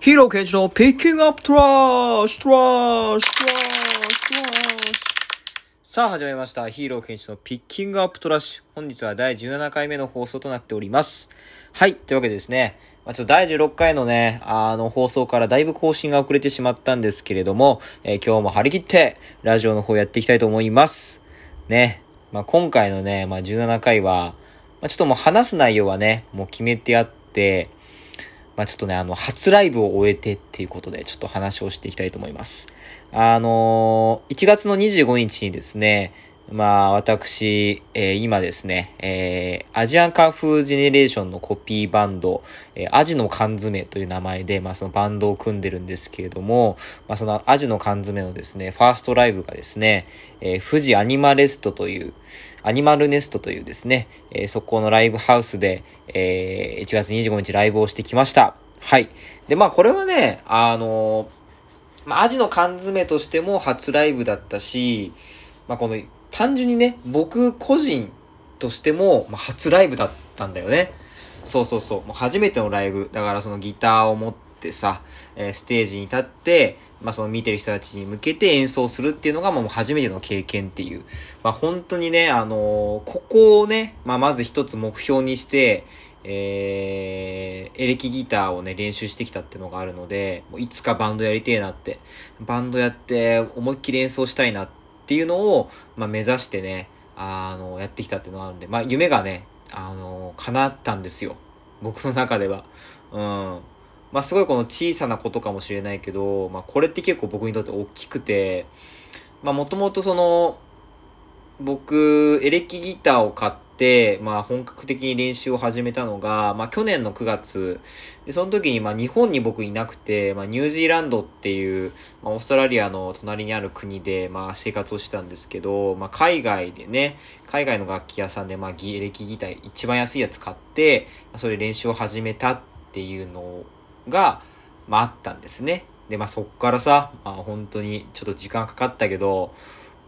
ヒーローケンジの Picking Up Trash Trash Trash Trash さあ始まりました。ヒーローケンジの Picking Up Trash。本日は第17回目の放送となっております。はい。というわけでですね。まあ、ちょっと第16回のね、あの放送からだいぶ更新が遅れてしまったんですけれども、えー今日も張り切ってラジオの方やっていきたいと思います。ね。まあ、今回のね、まあ、17回は、まあ、ちょっともう話す内容はね、もう決めてあって、まあちょっとね、あの、初ライブを終えてっていうことで、ちょっと話をしていきたいと思います。あのー1月の25日にですね、まあ私、えー今ですね、えーアジアンカンフージェネレーションのコピーバンド、えーアジの缶詰という名前で、まあそのバンドを組んでるんですけれども、まあそのアジの缶詰のですね、ファーストライブがですね、えー富士アニマレストという、アニマルネストというですね、えーそこのライブハウスで、えー1月25日ライブをしてきました。はい。で、まあこれはね、あのまあ、アジの缶詰としても初ライブだったし、まあ、この、単純にね、僕個人としても、まあ、初ライブだったんだよね。そうそうそう。もう初めてのライブ。だからそのギターを持ってさ、えーステージに立って、まあ、その見てる人たちに向けて演奏するっていうのが、もう初めての経験っていう。まあ、本当にね、あのーここをね、まあ、まず一つ目標にして、えー、エレキギターをね、練習してきたっていうのがあるので、もういつかバンドやりてえなって、バンドやって思いっきり演奏したいなってていうのを、まあ、目指してね、あの、やってきたっていうのがあるんで、まあ、夢がね、あの、叶ったんですよ。僕の中では。うん。まあ、すごいこの小さなことかもしれないけど、まあ、これって結構僕にとって大きくて、まあ、もともとその、僕、エレキギターを買って、まあ本格的に練習を始めたのが、まあ去年の9月、でその時にまあ日本に僕いなくて、まあニュージーランドっていう、まあオーストラリアの隣にある国でまあ生活をしてたんですけど、まあ海外でね、海外の楽器屋さんでまあギエレキギター一番安いやつ買って、まあそれ練習を始めたっていうのが、まああったんですね。でまあそっからさ、まあ本当にちょっと時間かかったけど、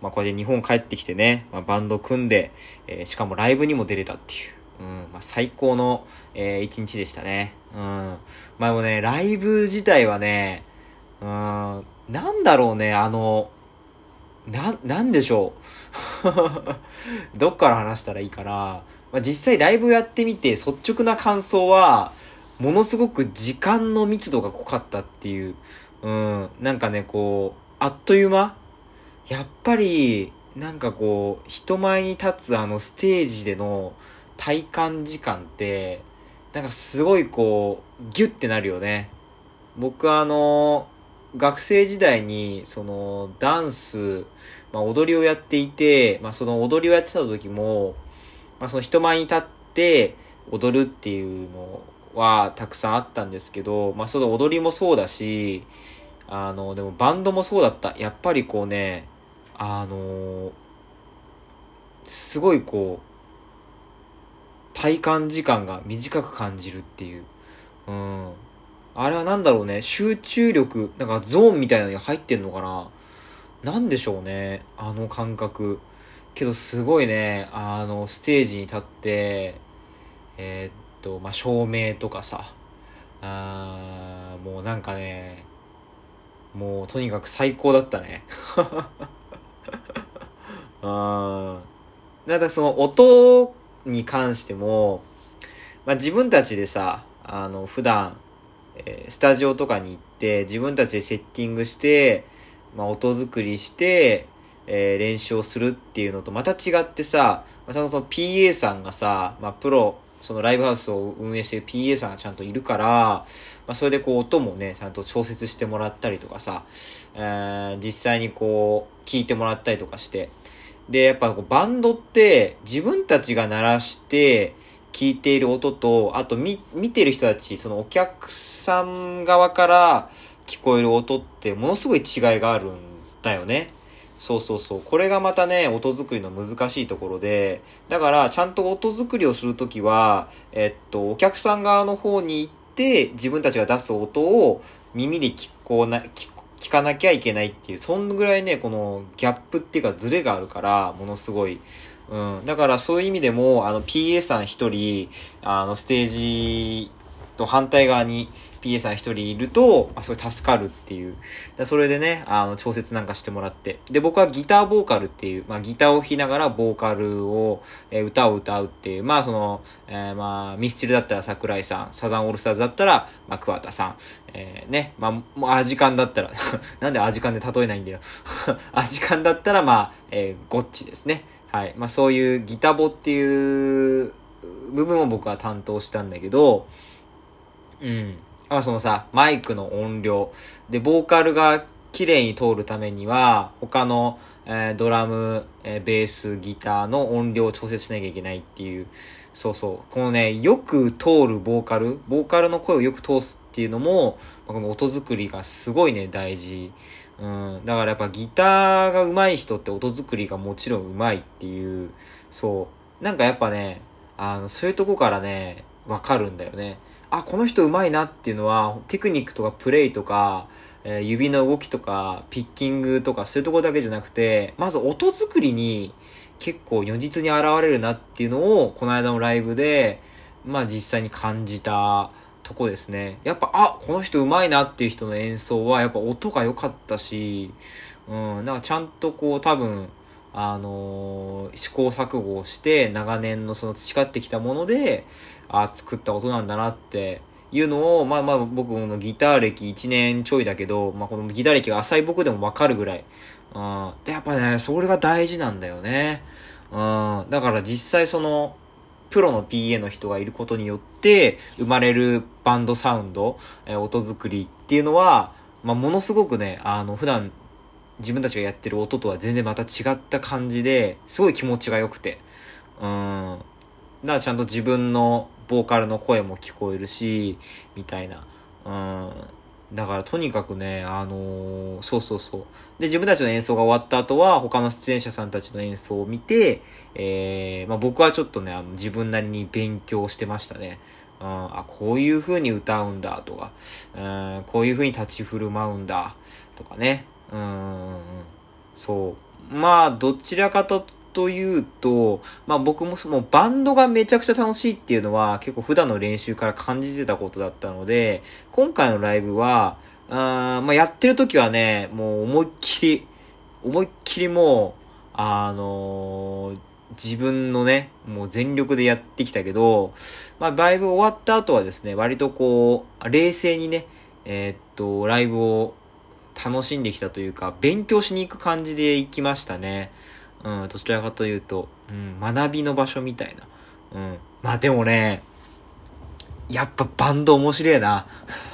まあこれで日本帰ってきてね、まあ、バンド組んで、えーしかもライブにも出れたっていう、うん、まあ最高の、えー一日でしたね。うん。まあもね、ライブ自体はね、うん、なんだろうね、あの、な、なんでしょう。どっから話したらいいかな。まあ実際ライブやってみて率直な感想は、ものすごく時間の密度が濃かったっていう、うん、なんかね、こう、あっという間やっぱり、なんかこう、人前に立つあのステージでの体感時間って、なんかすごいこう、ギュッてなるよね。僕あの、学生時代に、その、ダンス、まあ踊りをやっていて、まあその踊りをやってた時も、まあその人前に立って踊るっていうのはたくさんあったんですけど、まあその踊りもそうだし、あの、でもバンドもそうだった。やっぱりこうね、あのすごいこう、体感時間が短く感じるっていう。うん。あれはなんだろうね、集中力、なんかゾーンみたいなのに入ってんのかななんでしょうね、あの感覚。けどすごいね、あの、ステージに立って、えーっと、まあ、照明とかさ、あーもうなんかね、もうとにかく最高だったね。うん。だからその音に関しても、まあ、自分たちでさ、あの、普段、えースタジオとかに行って、自分たちでセッティングして、まあ、音作りして、えー練習をするっていうのとまた違ってさ、まあ、ちゃんとその PA さんがさ、まあ、プロ、そのライブハウスを運営してる PA さんがちゃんといるから、まあ、それでこう音もね、ちゃんと調節してもらったりとかさ、えー実際にこう、聞いてもらったりとかして。で、やっぱこうバンドって自分たちが鳴らして聞いている音と、あと見、見てる人たち、そのお客さん側から聞こえる音ってものすごい違いがあるんだよね。そうそうそう。これがまたね、音作りの難しいところで、だから、ちゃんと音作りをするときは、えっと、お客さん側の方に行って、自分たちが出す音を耳で聞こうな、聞聞かなきゃいけないっていう、そんぐらいね、このギャップっていうかズレがあるから、ものすごい。うん。だからそういう意味でも、あの、PA さん一人、あの、ステージと反対側に PA さん一人いると、まあ、それ助かるっていう。でそれでね、あの、調節なんかしてもらって。で、僕はギターボーカルっていう、まあ、ギターを弾きながらボーカルを、えー、歌を歌うっていう、まあ、その、えー、まあ、ミスチルだったら桜井さん、サザンオールスターズだったら、まあ、桑田さん、えー、ね、まあ、もうアジカンだったら なんでアジカンで例えないんだよ アジカンだったら、まあ、えー、ゴッチですね。はい。まあ、そういうギタボっていう部分を僕は担当したんだけど、うん。まあそのさ、マイクの音量。で、ボーカルが綺麗に通るためには、他の、えー、ドラム、えー、ベース、ギターの音量を調節しなきゃいけないっていう。そうそう。このね、よく通るボーカル、ボーカルの声をよく通すっていうのも、まあ、この音作りがすごいね、大事。うん。だからやっぱギターが上手い人って音作りがもちろん上手いっていう、そう。なんかやっぱね、あの、そういうとこからね、わかるんだよね。あ、この人上手いなっていうのは、テクニックとかプレイとか、えー、指の動きとか、ピッキングとか、そういうところだけじゃなくて、まず音作りに結構如実に現れるなっていうのを、この間のライブで、まあ実際に感じたとこですね。やっぱ、あ、この人上手いなっていう人の演奏は、やっぱ音が良かったし、うん、なんかちゃんとこう多分、あのー、試行錯誤をして長年のその培ってきたもので、あ作った音なんだなっていうのを、まあまあ僕のギター歴1年ちょいだけど、まあこのギター歴が浅い僕でもわかるぐらい。うん。で、やっぱね、それが大事なんだよね。うん。だから実際その、プロの PA の人がいることによって生まれるバンドサウンド、えー、音作りっていうのは、まあ、ものすごくね、あの、普段自分たちがやってる音とは全然また違った感じで、すごい気持ちが良くて。うん。だからちゃんと自分のボーカルの声も聞こえるし、みたいな。うん。だからとにかくね、あのー、そうそうそう。で、自分たちの演奏が終わった後は、他の出演者さんたちの演奏を見て、えー、まあ僕はちょっとね、あの、自分なりに勉強してましたね。うん、あ、こういう風に歌うんだとか、うん、こういう風に立ち振る舞うんだとかね。うん、そう。まあ、どちらかとというと、まあ僕もそのバンドがめちゃくちゃ楽しいっていうのは結構普段の練習から感じてたことだったので、今回のライブは、あまあやってる時はね、もう思いっきり、思いっきりもう、あのー、自分のね、もう全力でやってきたけど、まあライブ終わった後はですね、割とこう、冷静にね、えー、っと、ライブを楽しんできたというか、勉強しに行く感じで行きましたね。うん、どちらかというと、うん、学びの場所みたいな。うん。まあでもね、やっぱバンド面白いな。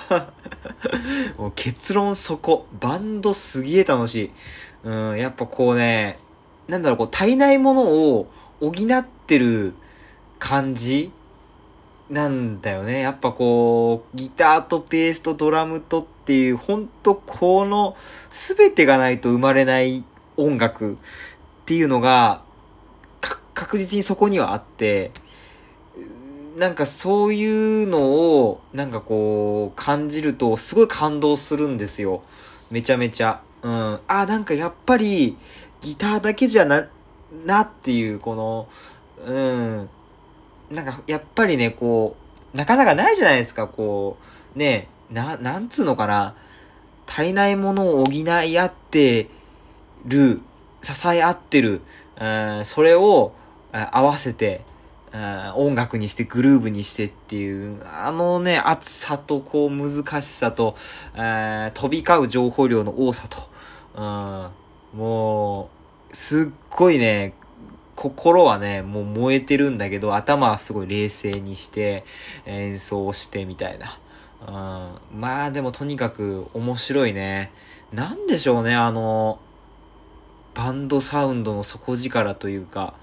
もう結論そこ。バンドすげえ楽しい。うん、やっぱこうね、なんだろう、こう足りないものを補ってる感じなんだよね。やっぱこう、ギターとベースとドラムとっていう、ほんとこの、すべてがないと生まれない音楽っていうのが、確実にそこにはあって、なんかそういうのを、なんかこう、感じると、すごい感動するんですよ。めちゃめちゃ。うん。あ、なんかやっぱり、ギターだけじゃな、なっていう、この、うん。なんか、やっぱりね、こう、なかなかないじゃないですか、こう、ね、な、なんつうのかな。足りないものを補い合ってる支え合ってる、うん、それを合わせて、音楽にしてグルーブにしてっていう、あのね、熱さとこう難しさと、飛び交う情報量の多さと、うん、もう、すっごいね、心はね、もう燃えてるんだけど、頭はすごい冷静にして演奏してみたいな。うん、まあでもとにかく面白いね。なんでしょうね、あの、バンドサウンドの底力というか、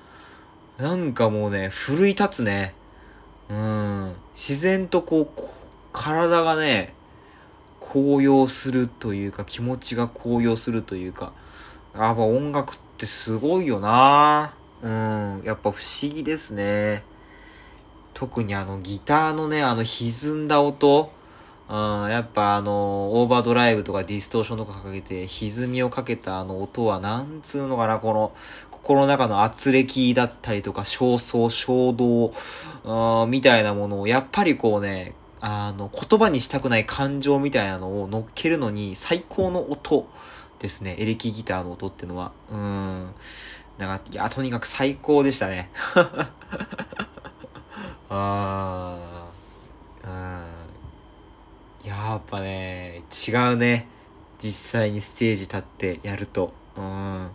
なんかもうね、奮い立つね。うん。自然とこう、体がね、高揚するというか、気持ちが高揚するというか、やっぱ音楽ってすごいよなうん。やっぱ不思議ですね。特にあのギターのね、あの歪んだ音。うん、やっぱあの、オーバードライブとかディストーションとかかけて、歪みをかけたあの音は、なんつうのかな、この、心の中の圧力だったりとか、焦燥、衝動、みたいなものを、やっぱりこうね、あの、言葉にしたくない感情みたいなのを乗っけるのに最高の音ですね。エレキギターの音ってのは。うん。なんか、いや、とにかく最高でしたね。ああ。うん。やっぱね、違うね。実際にステージ立ってやると。うん。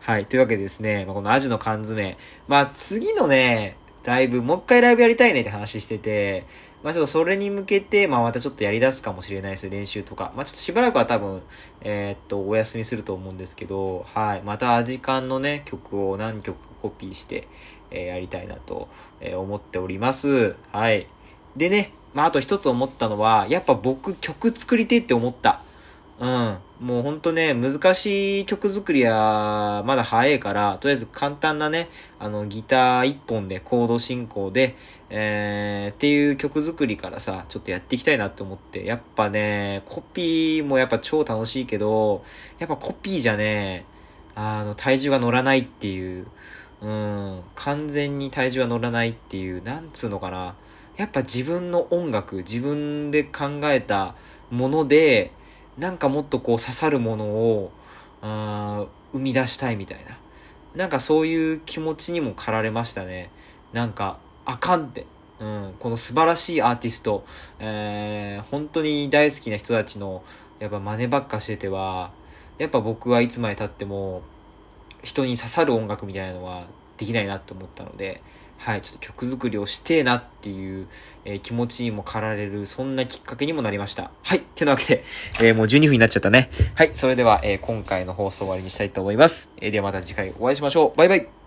はい。というわけでですね、まあ、このアジの缶詰。まあ、次のね、ライブ、もう一回ライブやりたいねって話してて、まあちょっとそれに向けて、まあまたちょっとやり出すかもしれないです、練習とか。まあちょっとしばらくは多分、えー、っと、お休みすると思うんですけど、はい。またアジカンのね、曲を何曲かコピーして、えー、やりたいなと、えー、思っております。はい。でね、まああと一つ思ったのは、やっぱ僕曲作りてって思った。うん。もうほんとね、難しい曲作りはまだ早いから、とりあえず簡単なね、あの、ギター一本でコード進行で、えー、っていう曲作りからさ、ちょっとやっていきたいなって思って、やっぱね、コピーもやっぱ超楽しいけど、やっぱコピーじゃね、あの、体重が乗らないっていう、うん、完全に体重が乗らないっていう、なんつうのかな。やっぱ自分の音楽、自分で考えたもので、なんかもっとこう刺さるものを、あ生み出したいみたいな。なんかそういう気持ちにも駆られましたね。なんか、あかんって。うん、この素晴らしいアーティスト、えー、本当に大好きな人たちの、やっぱ真似ばっかしてては、やっぱ僕はいつまで経っても、人に刺さる音楽みたいなのはできないなって思ったので、はい、ちょっと曲作りをしてえなっていう、えー、気持ちにも駆られる、そんなきっかけにもなりました。はい、てなわけで、えー、もう12分になっちゃったね。はい、それでは、えー、今回の放送終わりにしたいと思います。え、ではまた次回お会いしましょう。バイバイ